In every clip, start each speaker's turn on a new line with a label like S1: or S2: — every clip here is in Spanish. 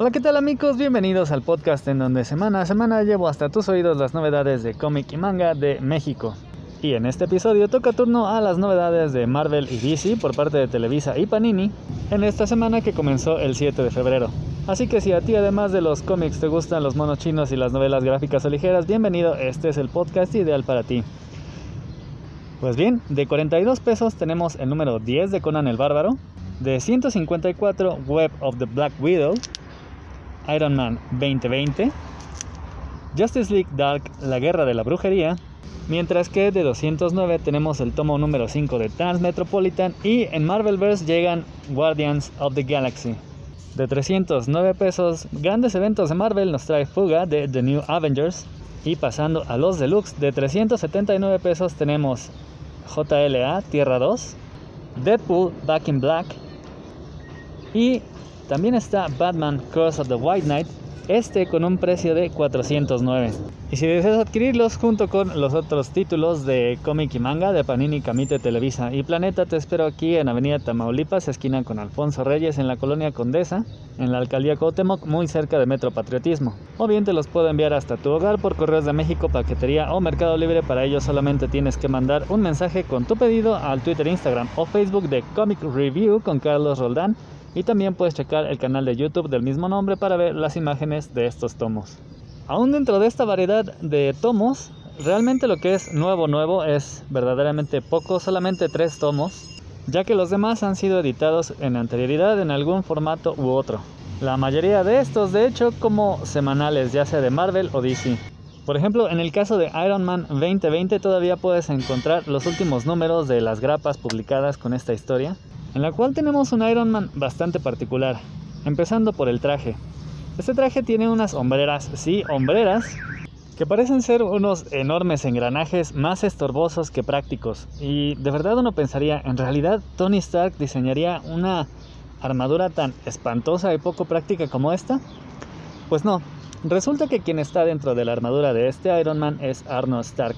S1: Hola, ¿qué tal amigos? Bienvenidos al podcast en donde semana a semana llevo hasta tus oídos las novedades de cómic y manga de México. Y en este episodio toca turno a las novedades de Marvel y DC por parte de Televisa y Panini en esta semana que comenzó el 7 de febrero. Así que si a ti además de los cómics te gustan los monos chinos y las novelas gráficas o ligeras, bienvenido, este es el podcast ideal para ti. Pues bien, de 42 pesos tenemos el número 10 de Conan el Bárbaro, de 154 Web of the Black Widow, Iron Man 2020, Justice League Dark La Guerra de la Brujería, mientras que de 209 tenemos el tomo número 5 de Transmetropolitan y en Marvelverse llegan Guardians of the Galaxy. De 309 pesos, grandes eventos de Marvel nos trae Fuga de The New Avengers y pasando a los deluxe de 379 pesos tenemos JLA Tierra 2, Deadpool Back in Black y también está Batman Curse of the White Knight, este con un precio de 409. Y si deseas adquirirlos junto con los otros títulos de cómic y manga de Panini, Camite, Televisa y Planeta, te espero aquí en Avenida Tamaulipas, esquina con Alfonso Reyes, en la colonia Condesa, en la alcaldía Cuauhtémoc, muy cerca de Metro Patriotismo. O bien te los puedo enviar hasta tu hogar por Correos de México, Paquetería o Mercado Libre. Para ello solamente tienes que mandar un mensaje con tu pedido al Twitter, Instagram o Facebook de Comic Review con Carlos Roldán y también puedes checar el canal de YouTube del mismo nombre para ver las imágenes de estos tomos. Aún dentro de esta variedad de tomos, realmente lo que es nuevo nuevo es verdaderamente poco, solamente tres tomos, ya que los demás han sido editados en anterioridad en algún formato u otro. La mayoría de estos, de hecho, como semanales, ya sea de Marvel o DC. Por ejemplo, en el caso de Iron Man 2020 todavía puedes encontrar los últimos números de las grapas publicadas con esta historia, en la cual tenemos un Iron Man bastante particular, empezando por el traje. Este traje tiene unas hombreras, sí, hombreras, que parecen ser unos enormes engranajes más estorbosos que prácticos. Y de verdad uno pensaría, en realidad Tony Stark diseñaría una armadura tan espantosa y poco práctica como esta? Pues no, resulta que quien está dentro de la armadura de este Iron Man es Arnold Stark,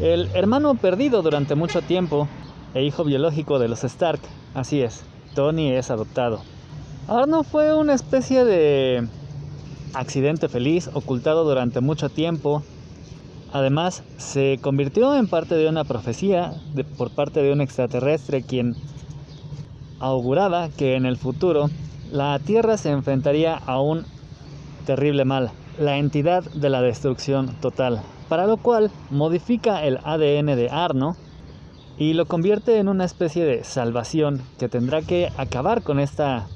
S1: el hermano perdido durante mucho tiempo e hijo biológico de los Stark. Así es, Tony es adoptado. Arno fue una especie de accidente feliz ocultado durante mucho tiempo. Además, se convirtió en parte de una profecía por parte de un extraterrestre quien auguraba que en el futuro la Tierra se enfrentaría a un terrible mal, la entidad de la destrucción total, para lo cual modifica el ADN de Arno y lo convierte en una especie de salvación que tendrá que acabar con esta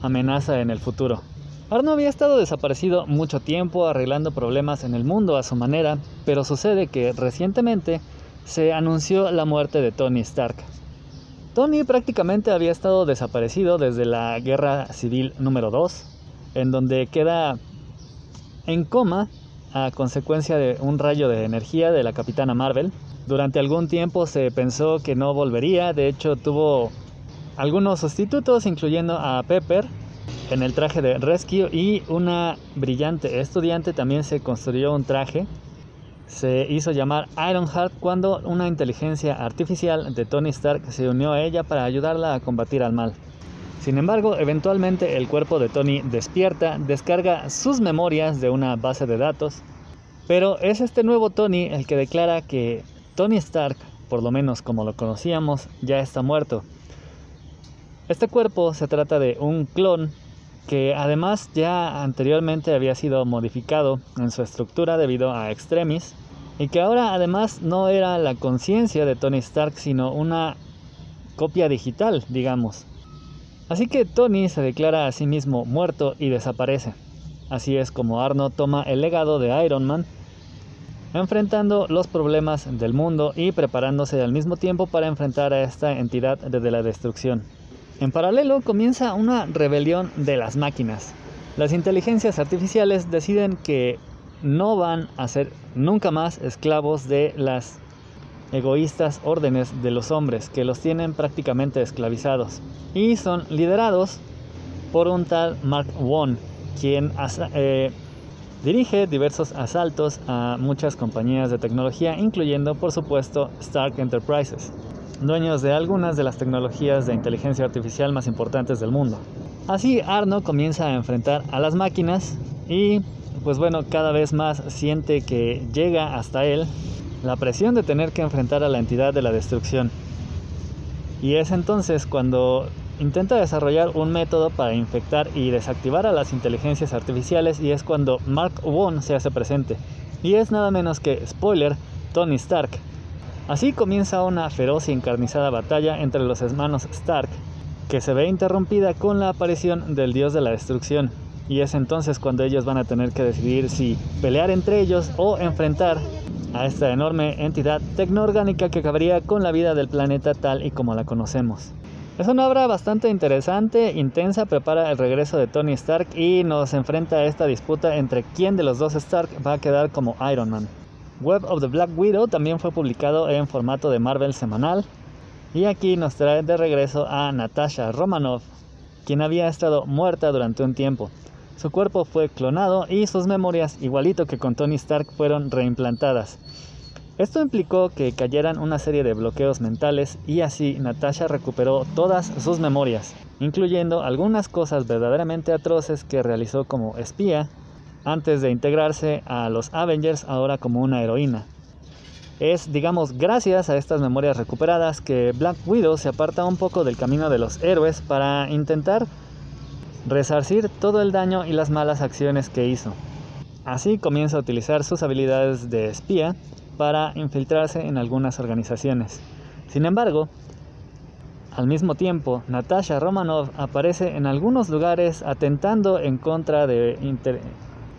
S1: amenaza en el futuro. Arno había estado desaparecido mucho tiempo arreglando problemas en el mundo a su manera, pero sucede que recientemente se anunció la muerte de Tony Stark. Tony prácticamente había estado desaparecido desde la Guerra Civil número 2, en donde queda en coma a consecuencia de un rayo de energía de la Capitana Marvel, durante algún tiempo se pensó que no volvería, de hecho tuvo algunos sustitutos incluyendo a Pepper en el traje de Rescue y una brillante estudiante también se construyó un traje. Se hizo llamar Ironheart cuando una inteligencia artificial de Tony Stark se unió a ella para ayudarla a combatir al mal. Sin embargo, eventualmente el cuerpo de Tony despierta, descarga sus memorias de una base de datos, pero es este nuevo Tony el que declara que Tony Stark, por lo menos como lo conocíamos, ya está muerto. Este cuerpo se trata de un clon que además ya anteriormente había sido modificado en su estructura debido a Extremis y que ahora además no era la conciencia de Tony Stark sino una copia digital, digamos. Así que Tony se declara a sí mismo muerto y desaparece. Así es como Arno toma el legado de Iron Man enfrentando los problemas del mundo y preparándose al mismo tiempo para enfrentar a esta entidad desde la destrucción. En paralelo comienza una rebelión de las máquinas. Las inteligencias artificiales deciden que no van a ser nunca más esclavos de las egoístas órdenes de los hombres que los tienen prácticamente esclavizados y son liderados por un tal Mark Won, quien eh, Dirige diversos asaltos a muchas compañías de tecnología, incluyendo por supuesto Stark Enterprises, dueños de algunas de las tecnologías de inteligencia artificial más importantes del mundo. Así Arno comienza a enfrentar a las máquinas y pues bueno, cada vez más siente que llega hasta él la presión de tener que enfrentar a la entidad de la destrucción. Y es entonces cuando intenta desarrollar un método para infectar y desactivar a las inteligencias artificiales y es cuando Mark Won se hace presente. Y es nada menos que, spoiler, Tony Stark. Así comienza una feroz y encarnizada batalla entre los hermanos Stark, que se ve interrumpida con la aparición del dios de la destrucción. Y es entonces cuando ellos van a tener que decidir si pelear entre ellos o enfrentar a esta enorme entidad tecnoorgánica que acabaría con la vida del planeta tal y como la conocemos. Es una obra bastante interesante, intensa, prepara el regreso de Tony Stark y nos enfrenta a esta disputa entre quién de los dos Stark va a quedar como Iron Man. Web of the Black Widow también fue publicado en formato de Marvel semanal y aquí nos trae de regreso a Natasha Romanoff, quien había estado muerta durante un tiempo. Su cuerpo fue clonado y sus memorias, igualito que con Tony Stark, fueron reimplantadas. Esto implicó que cayeran una serie de bloqueos mentales y así Natasha recuperó todas sus memorias, incluyendo algunas cosas verdaderamente atroces que realizó como espía antes de integrarse a los Avengers ahora como una heroína. Es, digamos, gracias a estas memorias recuperadas que Black Widow se aparta un poco del camino de los héroes para intentar resarcir todo el daño y las malas acciones que hizo. Así comienza a utilizar sus habilidades de espía para infiltrarse en algunas organizaciones. Sin embargo, al mismo tiempo, Natasha Romanov aparece en algunos lugares atentando en contra de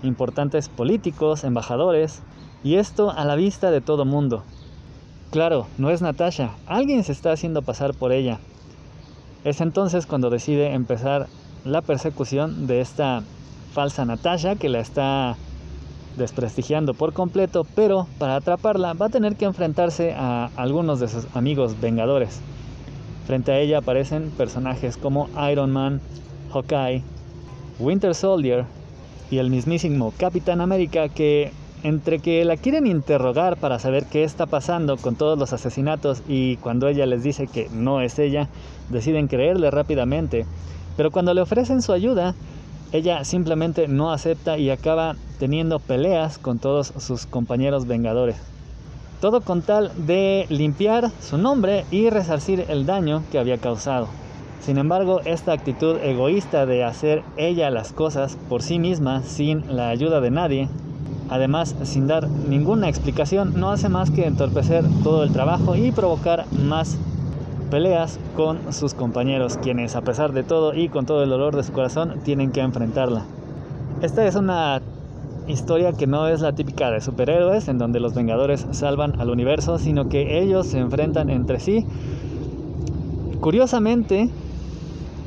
S1: importantes políticos, embajadores, y esto a la vista de todo mundo. Claro, no es Natasha, alguien se está haciendo pasar por ella. Es entonces cuando decide empezar la persecución de esta falsa Natasha que la está desprestigiando por completo, pero para atraparla va a tener que enfrentarse a algunos de sus amigos vengadores. Frente a ella aparecen personajes como Iron Man, Hawkeye, Winter Soldier y el mismísimo Capitán América que entre que la quieren interrogar para saber qué está pasando con todos los asesinatos y cuando ella les dice que no es ella, deciden creerle rápidamente. Pero cuando le ofrecen su ayuda, ella simplemente no acepta y acaba teniendo peleas con todos sus compañeros vengadores. Todo con tal de limpiar su nombre y resarcir el daño que había causado. Sin embargo, esta actitud egoísta de hacer ella las cosas por sí misma sin la ayuda de nadie, además sin dar ninguna explicación, no hace más que entorpecer todo el trabajo y provocar más peleas con sus compañeros, quienes a pesar de todo y con todo el dolor de su corazón tienen que enfrentarla. Esta es una historia que no es la típica de superhéroes, en donde los Vengadores salvan al universo, sino que ellos se enfrentan entre sí, curiosamente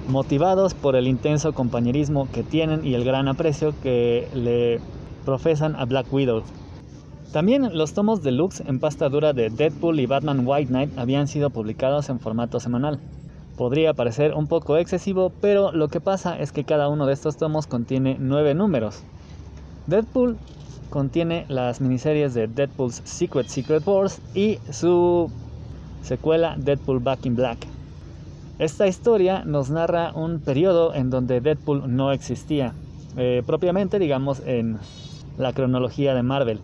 S1: motivados por el intenso compañerismo que tienen y el gran aprecio que le profesan a Black Widow. También los tomos deluxe en pasta dura de Deadpool y Batman White Knight habían sido publicados en formato semanal. Podría parecer un poco excesivo, pero lo que pasa es que cada uno de estos tomos contiene nueve números. Deadpool contiene las miniseries de Deadpool's Secret Secret Wars y su secuela Deadpool Back in Black. Esta historia nos narra un periodo en donde Deadpool no existía, eh, propiamente digamos en la cronología de Marvel.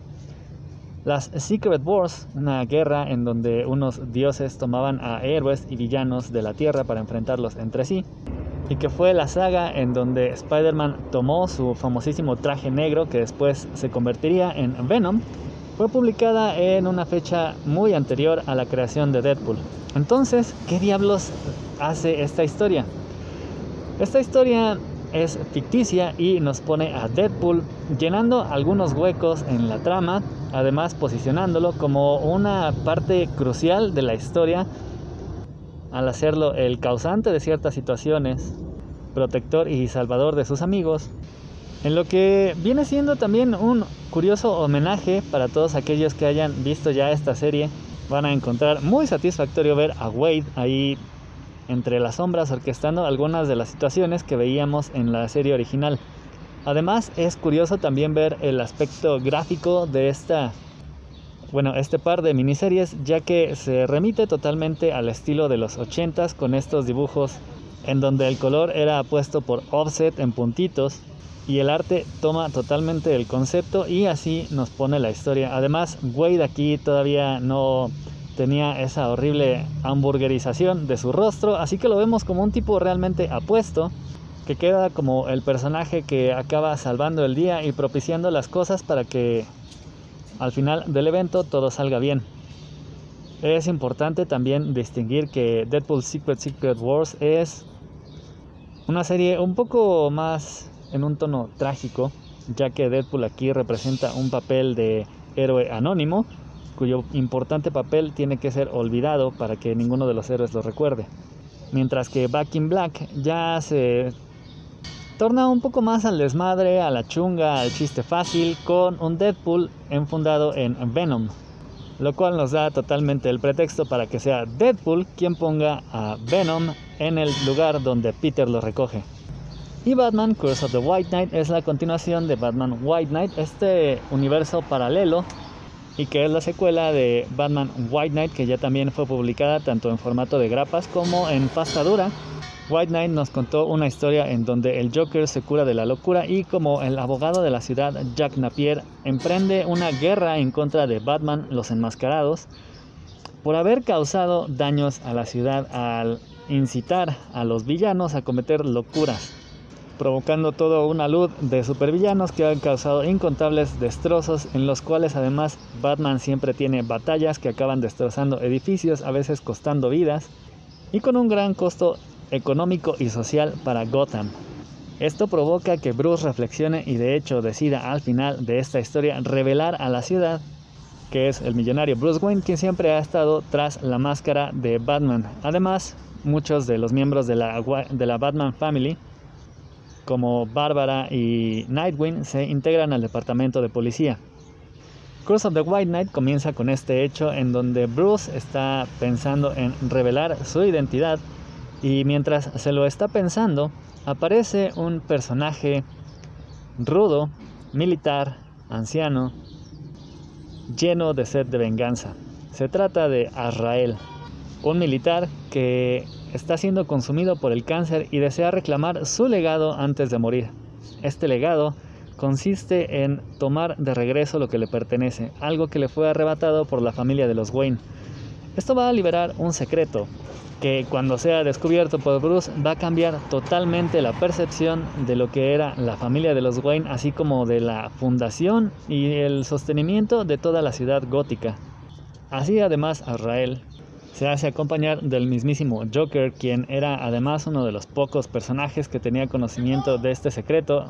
S1: Las Secret Wars, una guerra en donde unos dioses tomaban a héroes y villanos de la Tierra para enfrentarlos entre sí, y que fue la saga en donde Spider-Man tomó su famosísimo traje negro que después se convertiría en Venom, fue publicada en una fecha muy anterior a la creación de Deadpool. Entonces, ¿qué diablos hace esta historia? Esta historia es ficticia y nos pone a Deadpool llenando algunos huecos en la trama, además posicionándolo como una parte crucial de la historia al hacerlo el causante de ciertas situaciones, protector y salvador de sus amigos, en lo que viene siendo también un curioso homenaje para todos aquellos que hayan visto ya esta serie. Van a encontrar muy satisfactorio ver a Wade ahí entre las sombras orquestando algunas de las situaciones que veíamos en la serie original. Además es curioso también ver el aspecto gráfico de esta bueno, este par de miniseries ya que se remite totalmente al estilo de los 80s con estos dibujos en donde el color era puesto por offset en puntitos y el arte toma totalmente el concepto y así nos pone la historia. Además, Wade aquí todavía no tenía esa horrible hamburguerización de su rostro, así que lo vemos como un tipo realmente apuesto, que queda como el personaje que acaba salvando el día y propiciando las cosas para que al final del evento todo salga bien. Es importante también distinguir que Deadpool Secret Secret Wars es una serie un poco más en un tono trágico, ya que Deadpool aquí representa un papel de héroe anónimo, cuyo importante papel tiene que ser olvidado para que ninguno de los héroes lo recuerde. Mientras que Back in Black ya se torna un poco más al desmadre, a la chunga, al chiste fácil, con un Deadpool enfundado en Venom, lo cual nos da totalmente el pretexto para que sea Deadpool quien ponga a Venom en el lugar donde Peter lo recoge. Y Batman Curse of the White Knight es la continuación de Batman White Knight, este universo paralelo y que es la secuela de Batman White Knight que ya también fue publicada tanto en formato de grapas como en pasta dura. White Knight nos contó una historia en donde el Joker se cura de la locura y como el abogado de la ciudad Jack Napier emprende una guerra en contra de Batman los enmascarados por haber causado daños a la ciudad al incitar a los villanos a cometer locuras provocando toda una luz de supervillanos que han causado incontables destrozos, en los cuales además Batman siempre tiene batallas que acaban destrozando edificios, a veces costando vidas, y con un gran costo económico y social para Gotham. Esto provoca que Bruce reflexione y de hecho decida al final de esta historia revelar a la ciudad que es el millonario Bruce Wayne quien siempre ha estado tras la máscara de Batman. Además, muchos de los miembros de la, de la Batman Family como Bárbara y Nightwing se integran al departamento de policía. Curse of the White Knight comienza con este hecho en donde Bruce está pensando en revelar su identidad y mientras se lo está pensando aparece un personaje rudo, militar, anciano, lleno de sed de venganza. Se trata de Azrael, un militar que está siendo consumido por el cáncer y desea reclamar su legado antes de morir. Este legado consiste en tomar de regreso lo que le pertenece, algo que le fue arrebatado por la familia de los Wayne. Esto va a liberar un secreto que cuando sea descubierto por Bruce va a cambiar totalmente la percepción de lo que era la familia de los Wayne, así como de la fundación y el sostenimiento de toda la ciudad gótica. Así además Azrael se hace acompañar del mismísimo Joker, quien era además uno de los pocos personajes que tenía conocimiento de este secreto.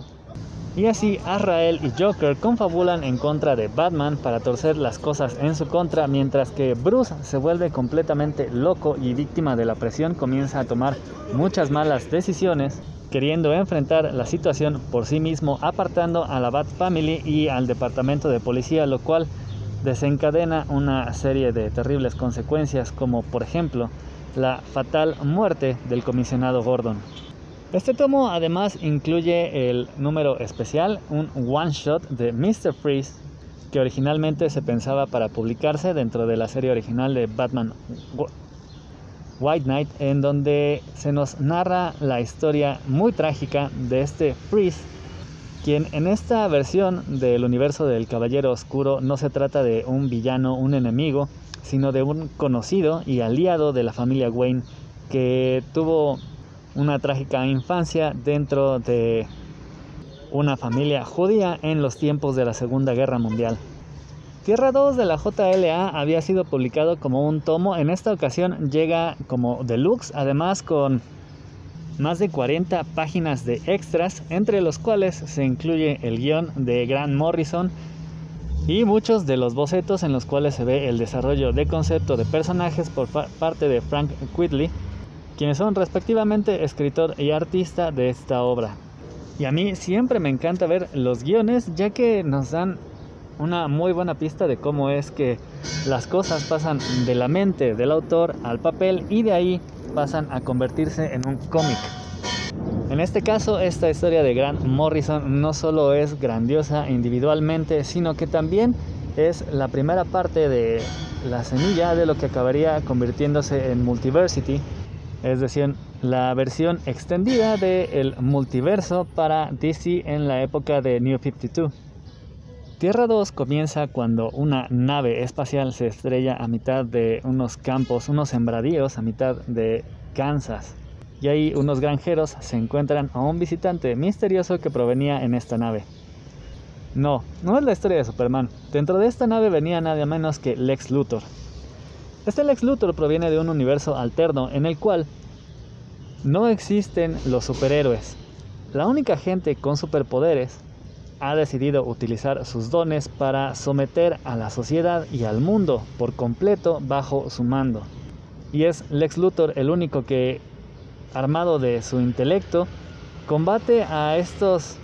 S1: Y así Azrael y Joker confabulan en contra de Batman para torcer las cosas en su contra, mientras que Bruce se vuelve completamente loco y víctima de la presión comienza a tomar muchas malas decisiones, queriendo enfrentar la situación por sí mismo, apartando a la Bat Family y al departamento de policía, lo cual desencadena una serie de terribles consecuencias como por ejemplo la fatal muerte del comisionado Gordon. Este tomo además incluye el número especial, un one shot de Mr. Freeze que originalmente se pensaba para publicarse dentro de la serie original de Batman White Knight en donde se nos narra la historia muy trágica de este Freeze quien en esta versión del universo del Caballero Oscuro no se trata de un villano, un enemigo, sino de un conocido y aliado de la familia Wayne que tuvo una trágica infancia dentro de una familia judía en los tiempos de la Segunda Guerra Mundial. Tierra 2 de la JLA había sido publicado como un tomo, en esta ocasión llega como deluxe, además con más de 40 páginas de extras, entre los cuales se incluye el guion de Grant Morrison y muchos de los bocetos en los cuales se ve el desarrollo de concepto de personajes por parte de Frank Quidley, quienes son respectivamente escritor y artista de esta obra. Y a mí siempre me encanta ver los guiones ya que nos dan una muy buena pista de cómo es que las cosas pasan de la mente del autor al papel y de ahí pasan a convertirse en un cómic. En este caso, esta historia de Grant Morrison no solo es grandiosa individualmente, sino que también es la primera parte de la semilla de lo que acabaría convirtiéndose en Multiversity, es decir, la versión extendida del multiverso para DC en la época de New 52. Tierra 2 comienza cuando una nave espacial se estrella a mitad de unos campos, unos sembradíos a mitad de Kansas. Y ahí unos granjeros se encuentran a un visitante misterioso que provenía en esta nave. No, no es la historia de Superman. Dentro de esta nave venía nada menos que Lex Luthor. Este Lex Luthor proviene de un universo alterno en el cual no existen los superhéroes. La única gente con superpoderes ha decidido utilizar sus dones para someter a la sociedad y al mundo por completo bajo su mando. Y es Lex Luthor el único que, armado de su intelecto, combate a estos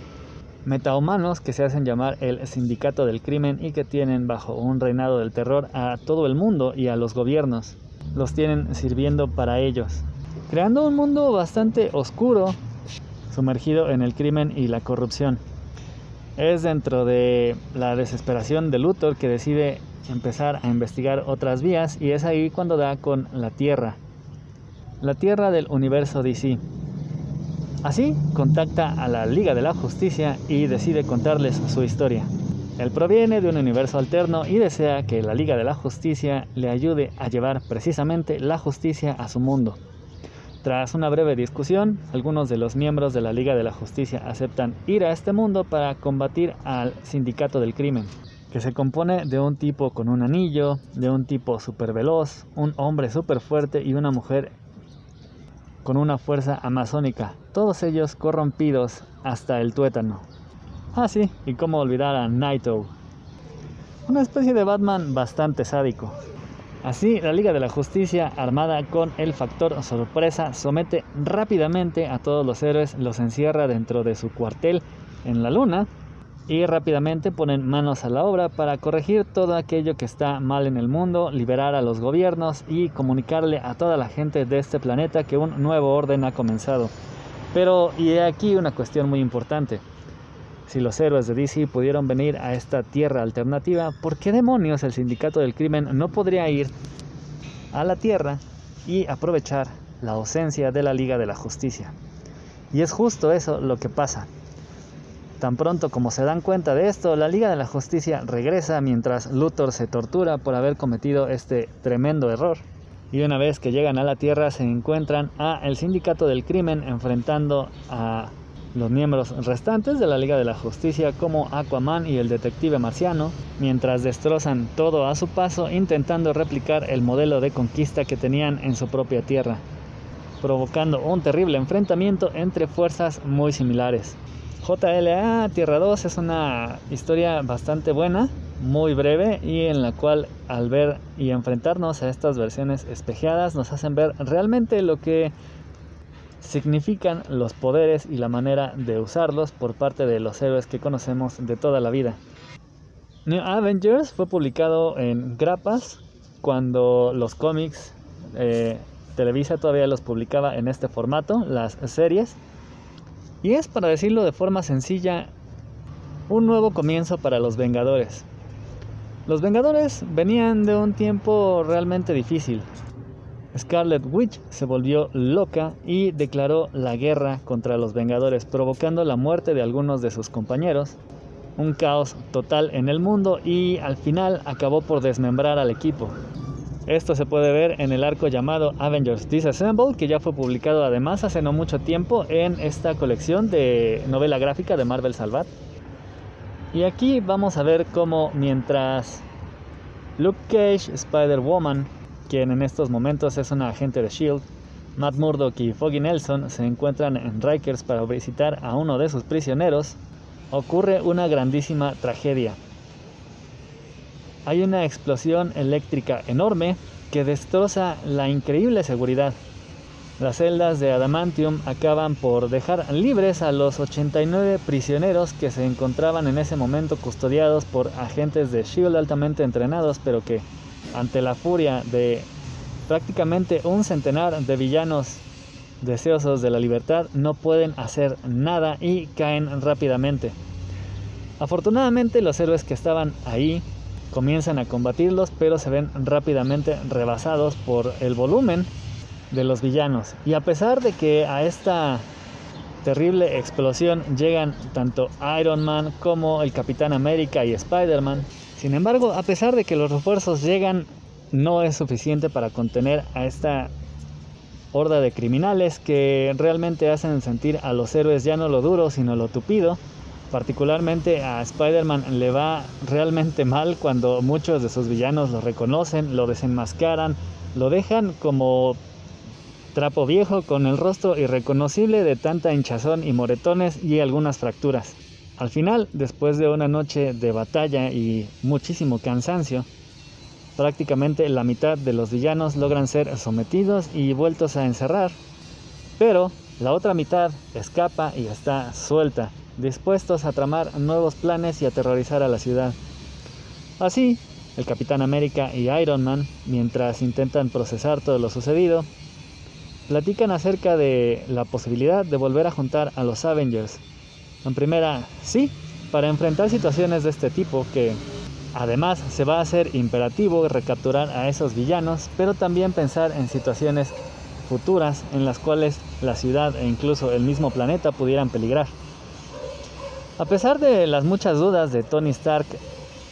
S1: metahumanos que se hacen llamar el sindicato del crimen y que tienen bajo un reinado del terror a todo el mundo y a los gobiernos. Los tienen sirviendo para ellos, creando un mundo bastante oscuro, sumergido en el crimen y la corrupción. Es dentro de la desesperación de Luthor que decide empezar a investigar otras vías y es ahí cuando da con la Tierra. La Tierra del universo DC. Así contacta a la Liga de la Justicia y decide contarles su historia. Él proviene de un universo alterno y desea que la Liga de la Justicia le ayude a llevar precisamente la justicia a su mundo. Tras una breve discusión, algunos de los miembros de la Liga de la Justicia aceptan ir a este mundo para combatir al Sindicato del Crimen, que se compone de un tipo con un anillo, de un tipo super veloz, un hombre super fuerte y una mujer con una fuerza amazónica, todos ellos corrompidos hasta el tuétano. Ah sí, y cómo olvidar a Naito, una especie de Batman bastante sádico, Así, la Liga de la Justicia, armada con el factor sorpresa, somete rápidamente a todos los héroes, los encierra dentro de su cuartel en la luna y rápidamente ponen manos a la obra para corregir todo aquello que está mal en el mundo, liberar a los gobiernos y comunicarle a toda la gente de este planeta que un nuevo orden ha comenzado. Pero, y aquí una cuestión muy importante. Si los héroes de DC pudieron venir a esta tierra alternativa, ¿por qué demonios el sindicato del crimen no podría ir a la tierra y aprovechar la ausencia de la Liga de la Justicia? Y es justo eso lo que pasa. Tan pronto como se dan cuenta de esto, la Liga de la Justicia regresa mientras Luthor se tortura por haber cometido este tremendo error. Y una vez que llegan a la Tierra se encuentran a el Sindicato del Crimen enfrentando a los miembros restantes de la Liga de la Justicia como Aquaman y el detective marciano, mientras destrozan todo a su paso intentando replicar el modelo de conquista que tenían en su propia tierra, provocando un terrible enfrentamiento entre fuerzas muy similares. JLA Tierra 2 es una historia bastante buena, muy breve y en la cual al ver y enfrentarnos a estas versiones espejeadas nos hacen ver realmente lo que significan los poderes y la manera de usarlos por parte de los héroes que conocemos de toda la vida. New Avengers fue publicado en grapas cuando los cómics eh, Televisa todavía los publicaba en este formato, las series. Y es, para decirlo de forma sencilla, un nuevo comienzo para los Vengadores. Los Vengadores venían de un tiempo realmente difícil. Scarlet Witch se volvió loca y declaró la guerra contra los Vengadores, provocando la muerte de algunos de sus compañeros, un caos total en el mundo y al final acabó por desmembrar al equipo. Esto se puede ver en el arco llamado Avengers Disassemble, que ya fue publicado además hace no mucho tiempo en esta colección de novela gráfica de Marvel Salvat. Y aquí vamos a ver cómo mientras Luke Cage, Spider-Woman, quien en estos momentos es un agente de SHIELD, Matt Murdock y Foggy Nelson se encuentran en Rikers para visitar a uno de sus prisioneros, ocurre una grandísima tragedia. Hay una explosión eléctrica enorme que destroza la increíble seguridad. Las celdas de Adamantium acaban por dejar libres a los 89 prisioneros que se encontraban en ese momento custodiados por agentes de SHIELD altamente entrenados, pero que ante la furia de prácticamente un centenar de villanos deseosos de la libertad, no pueden hacer nada y caen rápidamente. Afortunadamente los héroes que estaban ahí comienzan a combatirlos, pero se ven rápidamente rebasados por el volumen de los villanos. Y a pesar de que a esta terrible explosión llegan tanto Iron Man como el Capitán América y Spider-Man, sin embargo, a pesar de que los refuerzos llegan, no es suficiente para contener a esta horda de criminales que realmente hacen sentir a los héroes ya no lo duro, sino lo tupido. Particularmente a Spider-Man le va realmente mal cuando muchos de sus villanos lo reconocen, lo desenmascaran, lo dejan como trapo viejo con el rostro irreconocible de tanta hinchazón y moretones y algunas fracturas. Al final, después de una noche de batalla y muchísimo cansancio, prácticamente la mitad de los villanos logran ser sometidos y vueltos a encerrar, pero la otra mitad escapa y está suelta, dispuestos a tramar nuevos planes y aterrorizar a la ciudad. Así, el Capitán América y Iron Man, mientras intentan procesar todo lo sucedido, platican acerca de la posibilidad de volver a juntar a los Avengers. En primera, sí, para enfrentar situaciones de este tipo que además se va a hacer imperativo recapturar a esos villanos, pero también pensar en situaciones futuras en las cuales la ciudad e incluso el mismo planeta pudieran peligrar. A pesar de las muchas dudas de Tony Stark,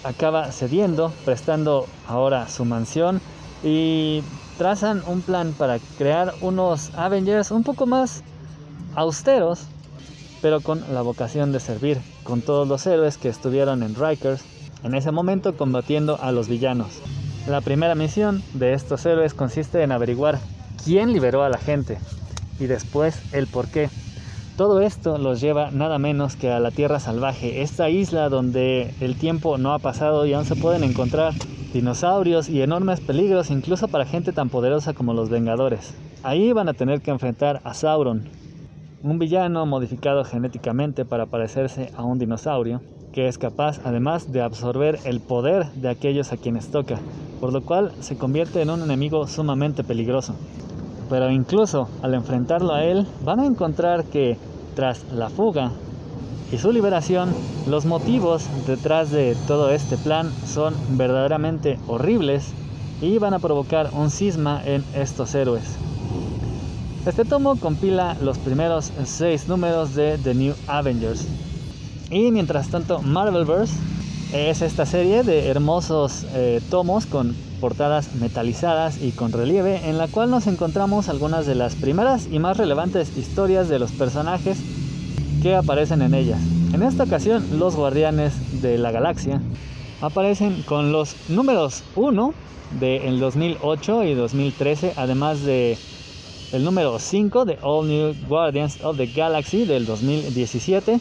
S1: acaba cediendo, prestando ahora su mansión y trazan un plan para crear unos Avengers un poco más austeros, pero con la vocación de servir con todos los héroes que estuvieron en Rikers en ese momento combatiendo a los villanos. La primera misión de estos héroes consiste en averiguar quién liberó a la gente y después el por qué. Todo esto los lleva nada menos que a la Tierra Salvaje, esta isla donde el tiempo no ha pasado y aún se pueden encontrar dinosaurios y enormes peligros incluso para gente tan poderosa como los Vengadores. Ahí van a tener que enfrentar a Sauron, un villano modificado genéticamente para parecerse a un dinosaurio, que es capaz además de absorber el poder de aquellos a quienes toca, por lo cual se convierte en un enemigo sumamente peligroso. Pero incluso al enfrentarlo a él, van a encontrar que tras la fuga y su liberación, los motivos detrás de todo este plan son verdaderamente horribles y van a provocar un cisma en estos héroes. Este tomo compila los primeros seis números de The New Avengers. Y mientras tanto, Marvelverse es esta serie de hermosos eh, tomos con portadas metalizadas y con relieve en la cual nos encontramos algunas de las primeras y más relevantes historias de los personajes que aparecen en ellas. En esta ocasión los Guardianes de la Galaxia aparecen con los números 1 del 2008 y 2013, además de el número 5 de All New Guardians of the Galaxy del 2017,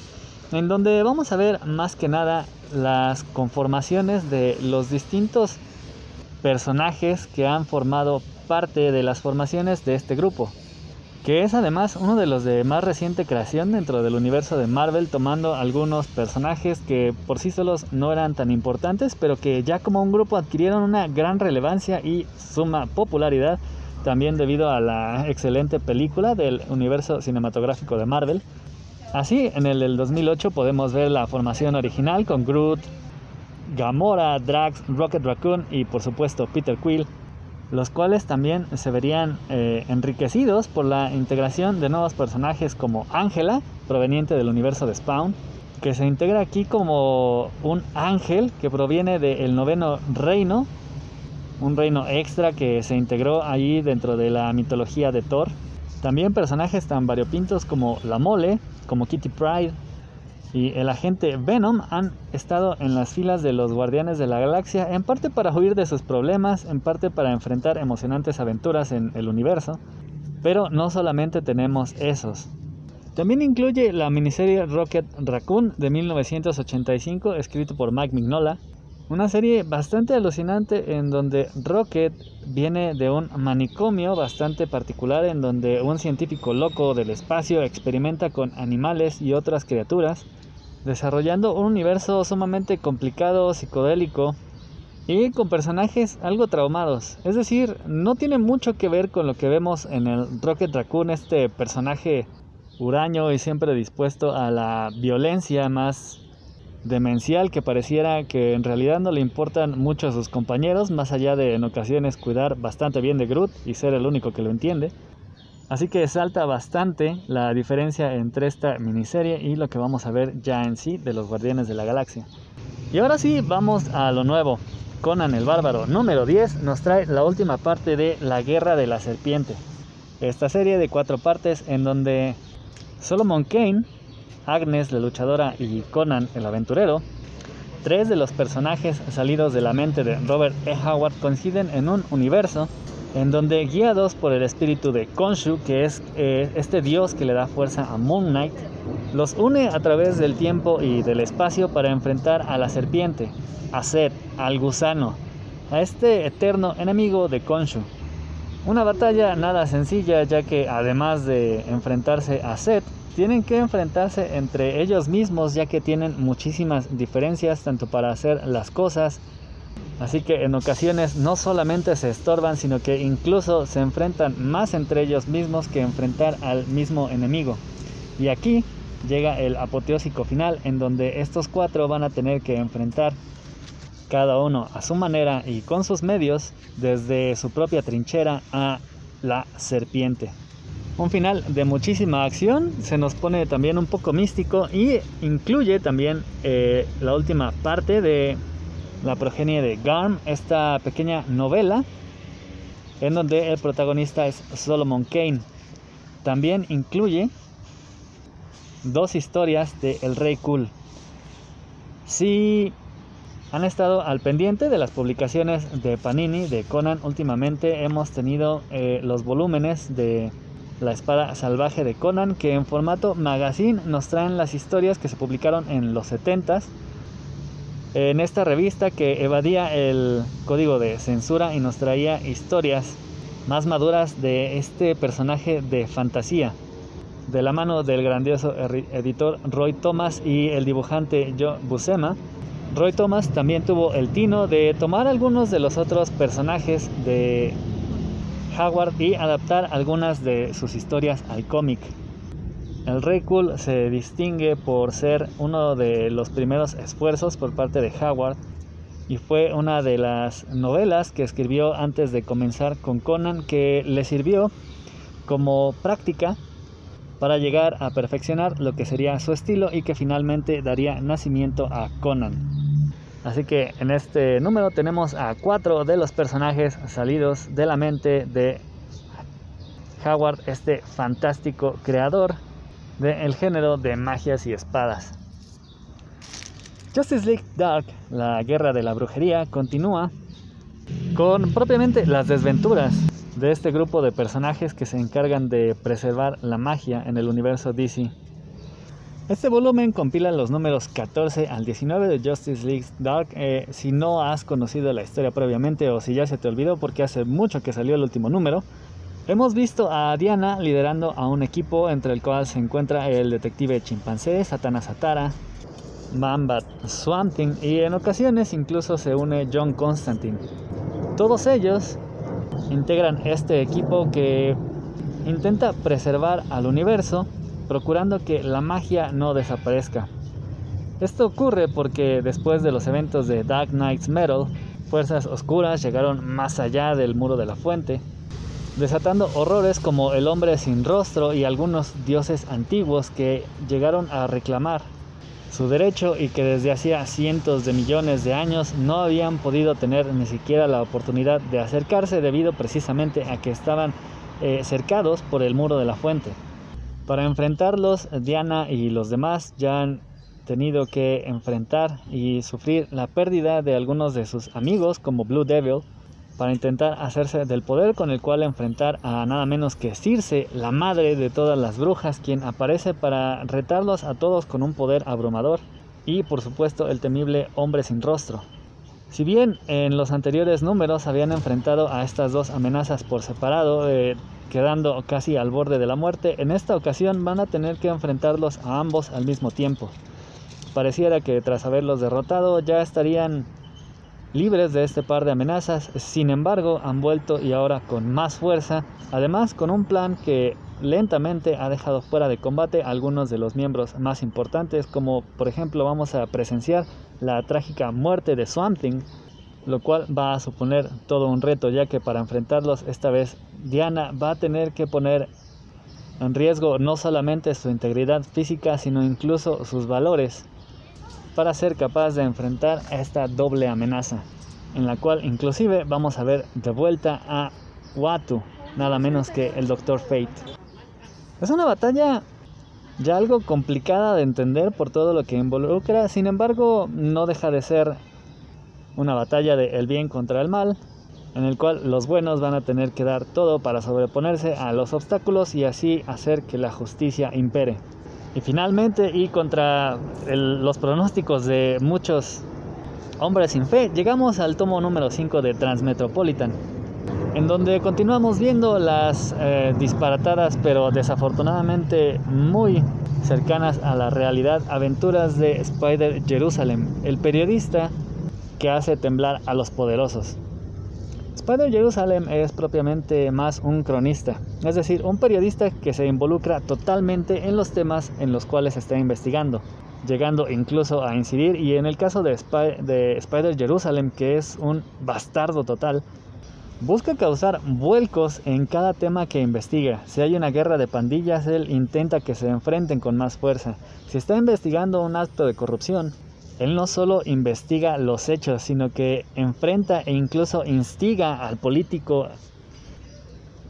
S1: en donde vamos a ver más que nada las conformaciones de los distintos personajes que han formado parte de las formaciones de este grupo, que es además uno de los de más reciente creación dentro del universo de Marvel, tomando algunos personajes que por sí solos no eran tan importantes, pero que ya como un grupo adquirieron una gran relevancia y suma popularidad, también debido a la excelente película del universo cinematográfico de Marvel. Así, en el del 2008 podemos ver la formación original con Groot, Gamora, Drax, Rocket Raccoon y por supuesto Peter Quill, los cuales también se verían eh, enriquecidos por la integración de nuevos personajes como Angela, proveniente del universo de Spawn, que se integra aquí como un ángel que proviene del noveno reino, un reino extra que se integró allí dentro de la mitología de Thor. También personajes tan variopintos como la Mole, como Kitty Pride, y el agente Venom han estado en las filas de los Guardianes de la Galaxia, en parte para huir de sus problemas, en parte para enfrentar emocionantes aventuras en el universo. Pero no solamente tenemos esos. También incluye la miniserie Rocket Raccoon de 1985, escrito por Mike Mignola. Una serie bastante alucinante en donde Rocket viene de un manicomio bastante particular en donde un científico loco del espacio experimenta con animales y otras criaturas desarrollando un universo sumamente complicado, psicodélico y con personajes algo traumados. Es decir, no tiene mucho que ver con lo que vemos en el Rocket Raccoon, este personaje huraño y siempre dispuesto a la violencia más demencial que pareciera que en realidad no le importan mucho a sus compañeros, más allá de en ocasiones cuidar bastante bien de Groot y ser el único que lo entiende. Así que salta bastante la diferencia entre esta miniserie y lo que vamos a ver ya en sí de los Guardianes de la Galaxia. Y ahora sí, vamos a lo nuevo. Conan el Bárbaro número 10 nos trae la última parte de La Guerra de la Serpiente. Esta serie de cuatro partes en donde Solomon Kane, Agnes la luchadora y Conan el aventurero, tres de los personajes salidos de la mente de Robert E. Howard coinciden en un universo en donde guiados por el espíritu de Konshu, que es eh, este dios que le da fuerza a Moon Knight, los une a través del tiempo y del espacio para enfrentar a la serpiente, a Set, al gusano, a este eterno enemigo de Konshu. Una batalla nada sencilla ya que además de enfrentarse a Set, tienen que enfrentarse entre ellos mismos ya que tienen muchísimas diferencias tanto para hacer las cosas Así que en ocasiones no solamente se estorban, sino que incluso se enfrentan más entre ellos mismos que enfrentar al mismo enemigo. Y aquí llega el apoteósico final en donde estos cuatro van a tener que enfrentar cada uno a su manera y con sus medios desde su propia trinchera a la serpiente. Un final de muchísima acción, se nos pone también un poco místico y incluye también eh, la última parte de la progenie de Garm, esta pequeña novela en donde el protagonista es Solomon Kane. También incluye dos historias de El Rey Cool. Si han estado al pendiente de las publicaciones de Panini, de Conan, últimamente hemos tenido eh, los volúmenes de La Espada Salvaje de Conan, que en formato magazine nos traen las historias que se publicaron en los 70s en esta revista que evadía el código de censura y nos traía historias más maduras de este personaje de fantasía. De la mano del grandioso editor Roy Thomas y el dibujante Joe Buscema, Roy Thomas también tuvo el tino de tomar algunos de los otros personajes de Howard y adaptar algunas de sus historias al cómic. El Rey Cool se distingue por ser uno de los primeros esfuerzos por parte de Howard y fue una de las novelas que escribió antes de comenzar con Conan que le sirvió como práctica para llegar a perfeccionar lo que sería su estilo y que finalmente daría nacimiento a Conan. Así que en este número tenemos a cuatro de los personajes salidos de la mente de Howard, este fantástico creador del género de magias y espadas. Justice League Dark, la guerra de la brujería, continúa con propiamente las desventuras de este grupo de personajes que se encargan de preservar la magia en el universo DC. Este volumen compila los números 14 al 19 de Justice League Dark. Eh, si no has conocido la historia previamente o si ya se te olvidó porque hace mucho que salió el último número, Hemos visto a Diana liderando a un equipo entre el cual se encuentra el detective chimpancé Satana Satara, Mambat Swamping y en ocasiones incluso se une John Constantine. Todos ellos integran este equipo que intenta preservar al universo procurando que la magia no desaparezca. Esto ocurre porque después de los eventos de Dark Knight's Metal, fuerzas oscuras llegaron más allá del muro de la fuente desatando horrores como el hombre sin rostro y algunos dioses antiguos que llegaron a reclamar su derecho y que desde hacía cientos de millones de años no habían podido tener ni siquiera la oportunidad de acercarse debido precisamente a que estaban eh, cercados por el muro de la fuente. Para enfrentarlos, Diana y los demás ya han tenido que enfrentar y sufrir la pérdida de algunos de sus amigos como Blue Devil, para intentar hacerse del poder con el cual enfrentar a nada menos que Circe, la madre de todas las brujas, quien aparece para retarlos a todos con un poder abrumador, y por supuesto el temible hombre sin rostro. Si bien en los anteriores números habían enfrentado a estas dos amenazas por separado, eh, quedando casi al borde de la muerte, en esta ocasión van a tener que enfrentarlos a ambos al mismo tiempo. Pareciera que tras haberlos derrotado ya estarían libres de este par de amenazas, sin embargo han vuelto y ahora con más fuerza, además con un plan que lentamente ha dejado fuera de combate a algunos de los miembros más importantes, como por ejemplo vamos a presenciar la trágica muerte de Swamp Thing, lo cual va a suponer todo un reto, ya que para enfrentarlos esta vez Diana va a tener que poner en riesgo no solamente su integridad física, sino incluso sus valores, para ser capaz de enfrentar esta doble amenaza, en la cual inclusive vamos a ver de vuelta a Watu, nada menos que el Doctor Fate. Es una batalla ya algo complicada de entender por todo lo que involucra, sin embargo no deja de ser una batalla de el bien contra el mal, en el cual los buenos van a tener que dar todo para sobreponerse a los obstáculos y así hacer que la justicia impere. Y finalmente, y contra los pronósticos de muchos hombres sin fe, llegamos al tomo número 5 de Transmetropolitan, en donde continuamos viendo las eh, disparatadas pero desafortunadamente muy cercanas a la realidad aventuras de Spider Jerusalem, el periodista que hace temblar a los poderosos. Spider Jerusalem es propiamente más un cronista, es decir, un periodista que se involucra totalmente en los temas en los cuales está investigando, llegando incluso a incidir y en el caso de, de Spider Jerusalem, que es un bastardo total, Busca causar vuelcos en cada tema que investiga. Si hay una guerra de pandillas, él intenta que se enfrenten con más fuerza. Si está investigando un acto de corrupción, él no solo investiga los hechos, sino que enfrenta e incluso instiga al político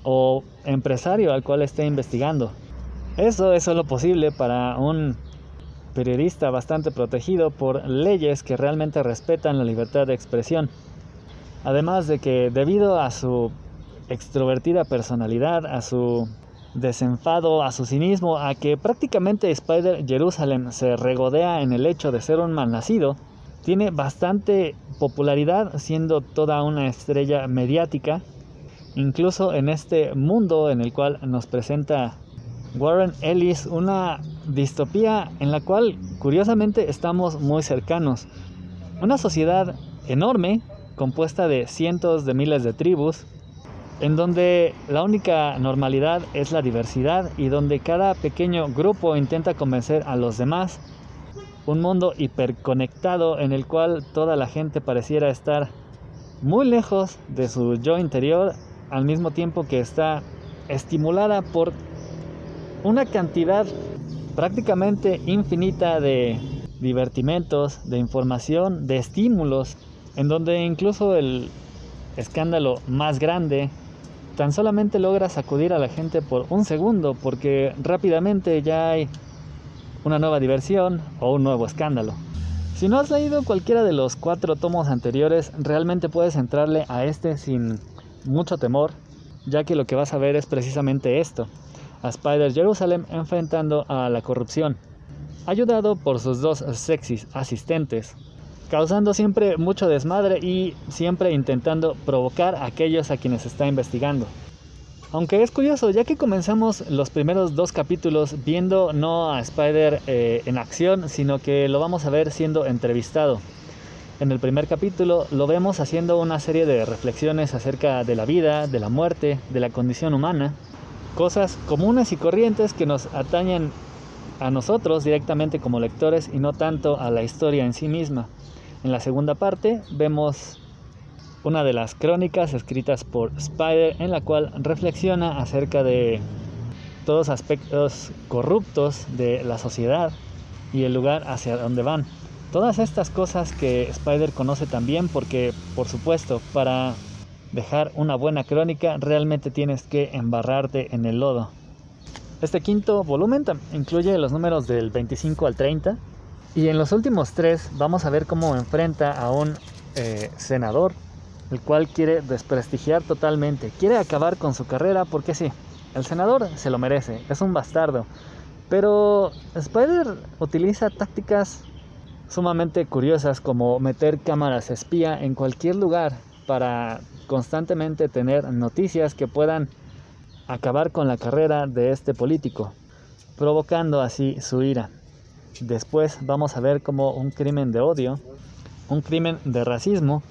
S1: o empresario al cual esté investigando. Eso es solo posible para un periodista bastante protegido por leyes que realmente respetan la libertad de expresión. Además de que debido a su extrovertida personalidad, a su desenfado, a su cinismo, a que prácticamente Spider Jerusalem se regodea en el hecho de ser un malnacido, tiene bastante popularidad siendo toda una estrella mediática, incluso en este mundo en el cual nos presenta Warren Ellis una distopía en la cual curiosamente estamos muy cercanos. Una sociedad enorme, compuesta de cientos de miles de tribus, en donde la única normalidad es la diversidad y donde cada pequeño grupo intenta convencer a los demás. Un mundo hiperconectado en el cual toda la gente pareciera estar muy lejos de su yo interior al mismo tiempo que está estimulada por una cantidad prácticamente infinita de divertimentos, de información, de estímulos, en donde incluso el escándalo más grande tan solamente logra sacudir a la gente por un segundo porque rápidamente ya hay una nueva diversión o un nuevo escándalo. Si no has leído cualquiera de los cuatro tomos anteriores, realmente puedes entrarle a este sin mucho temor, ya que lo que vas a ver es precisamente esto, a Spider Jerusalem enfrentando a la corrupción, ayudado por sus dos sexys asistentes, causando siempre mucho desmadre y siempre intentando provocar a aquellos a quienes está investigando. Aunque es curioso, ya que comenzamos los primeros dos capítulos viendo no a Spider eh, en acción, sino que lo vamos a ver siendo entrevistado. En el primer capítulo lo vemos haciendo una serie de reflexiones acerca de la vida, de la muerte, de la condición humana, cosas comunes y corrientes que nos atañen a nosotros directamente como lectores y no tanto a la historia en sí misma. En la segunda parte vemos una de las crónicas escritas por Spider en la cual reflexiona acerca de todos aspectos corruptos de la sociedad y el lugar hacia donde van. Todas estas cosas que Spider conoce también porque, por supuesto, para dejar una buena crónica realmente tienes que embarrarte en el lodo. Este quinto volumen incluye los números del 25 al 30 y en los últimos tres vamos a ver cómo enfrenta a un eh, senador, el cual quiere desprestigiar totalmente, quiere acabar con su carrera porque sí, el senador se lo merece, es un bastardo. Pero Spider utiliza tácticas sumamente curiosas como meter cámaras espía en cualquier lugar para constantemente tener noticias que puedan acabar con la carrera de este político, provocando así su ira. Después vamos a ver cómo un crimen de odio, un crimen de racismo,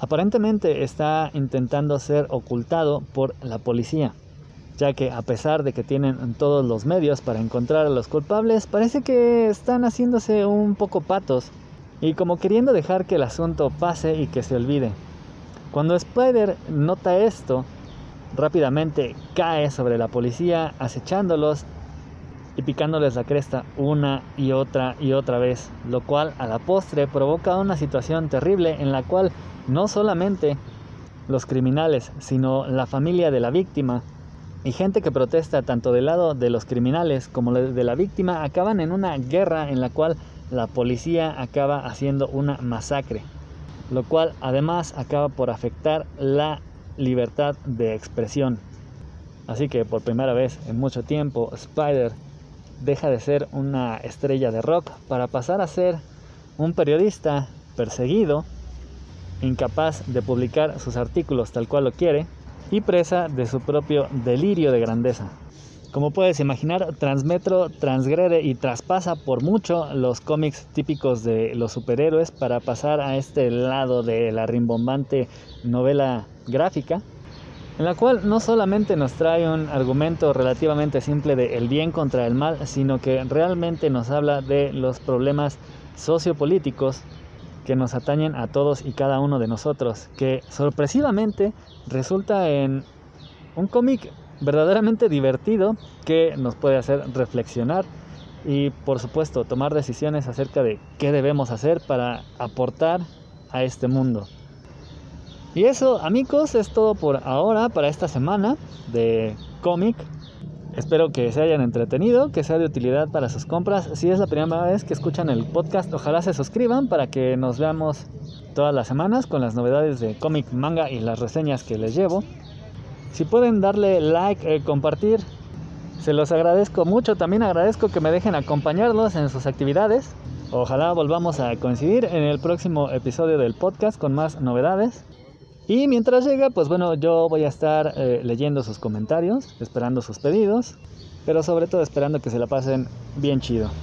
S1: aparentemente está intentando ser ocultado por la policía. ya que a pesar de que tienen todos los medios para encontrar a los culpables, parece que están haciéndose un poco patos y como queriendo dejar que el asunto pase y que se olvide. Cuando Spider nota esto, rápidamente cae sobre la policía acechándolos y picándoles la cresta una y otra y otra vez, lo cual a la postre provoca una situación terrible en la cual no solamente los criminales, sino la familia de la víctima y gente que protesta tanto del lado de los criminales como de la víctima acaban en una guerra en la cual la policía acaba haciendo una masacre, lo cual además acaba por afectar la libertad de expresión. Así que por primera vez en mucho tiempo Spider deja de ser una estrella de rock para pasar a ser un periodista perseguido, incapaz de publicar sus artículos tal cual lo quiere y presa de su propio delirio de grandeza. Como puedes imaginar, Transmetro transgrede y traspasa por mucho los cómics típicos de los superhéroes para pasar a este lado de la rimbombante novela gráfica en la cual no solamente nos trae un argumento relativamente simple de el bien contra el mal, sino que realmente nos habla de los problemas sociopolíticos que nos atañen a todos y cada uno de nosotros, que sorpresivamente resulta en un cómic verdaderamente divertido que nos puede hacer reflexionar y por supuesto tomar decisiones acerca de qué debemos hacer para aportar a este mundo. Y eso, amigos, es todo por ahora para esta semana de cómic. Espero que se hayan entretenido, que sea de utilidad para sus compras. Si es la primera vez que escuchan el podcast, ojalá se suscriban para que nos veamos todas las semanas con las novedades de cómic, manga y las reseñas que les llevo. Si pueden darle like, eh, compartir, se los agradezco mucho. También agradezco que me dejen acompañarlos en sus actividades. Ojalá volvamos a coincidir en el próximo episodio del podcast con más novedades. Y mientras llega, pues bueno, yo voy a estar eh, leyendo sus comentarios, esperando sus pedidos, pero sobre todo esperando que se la pasen bien chido.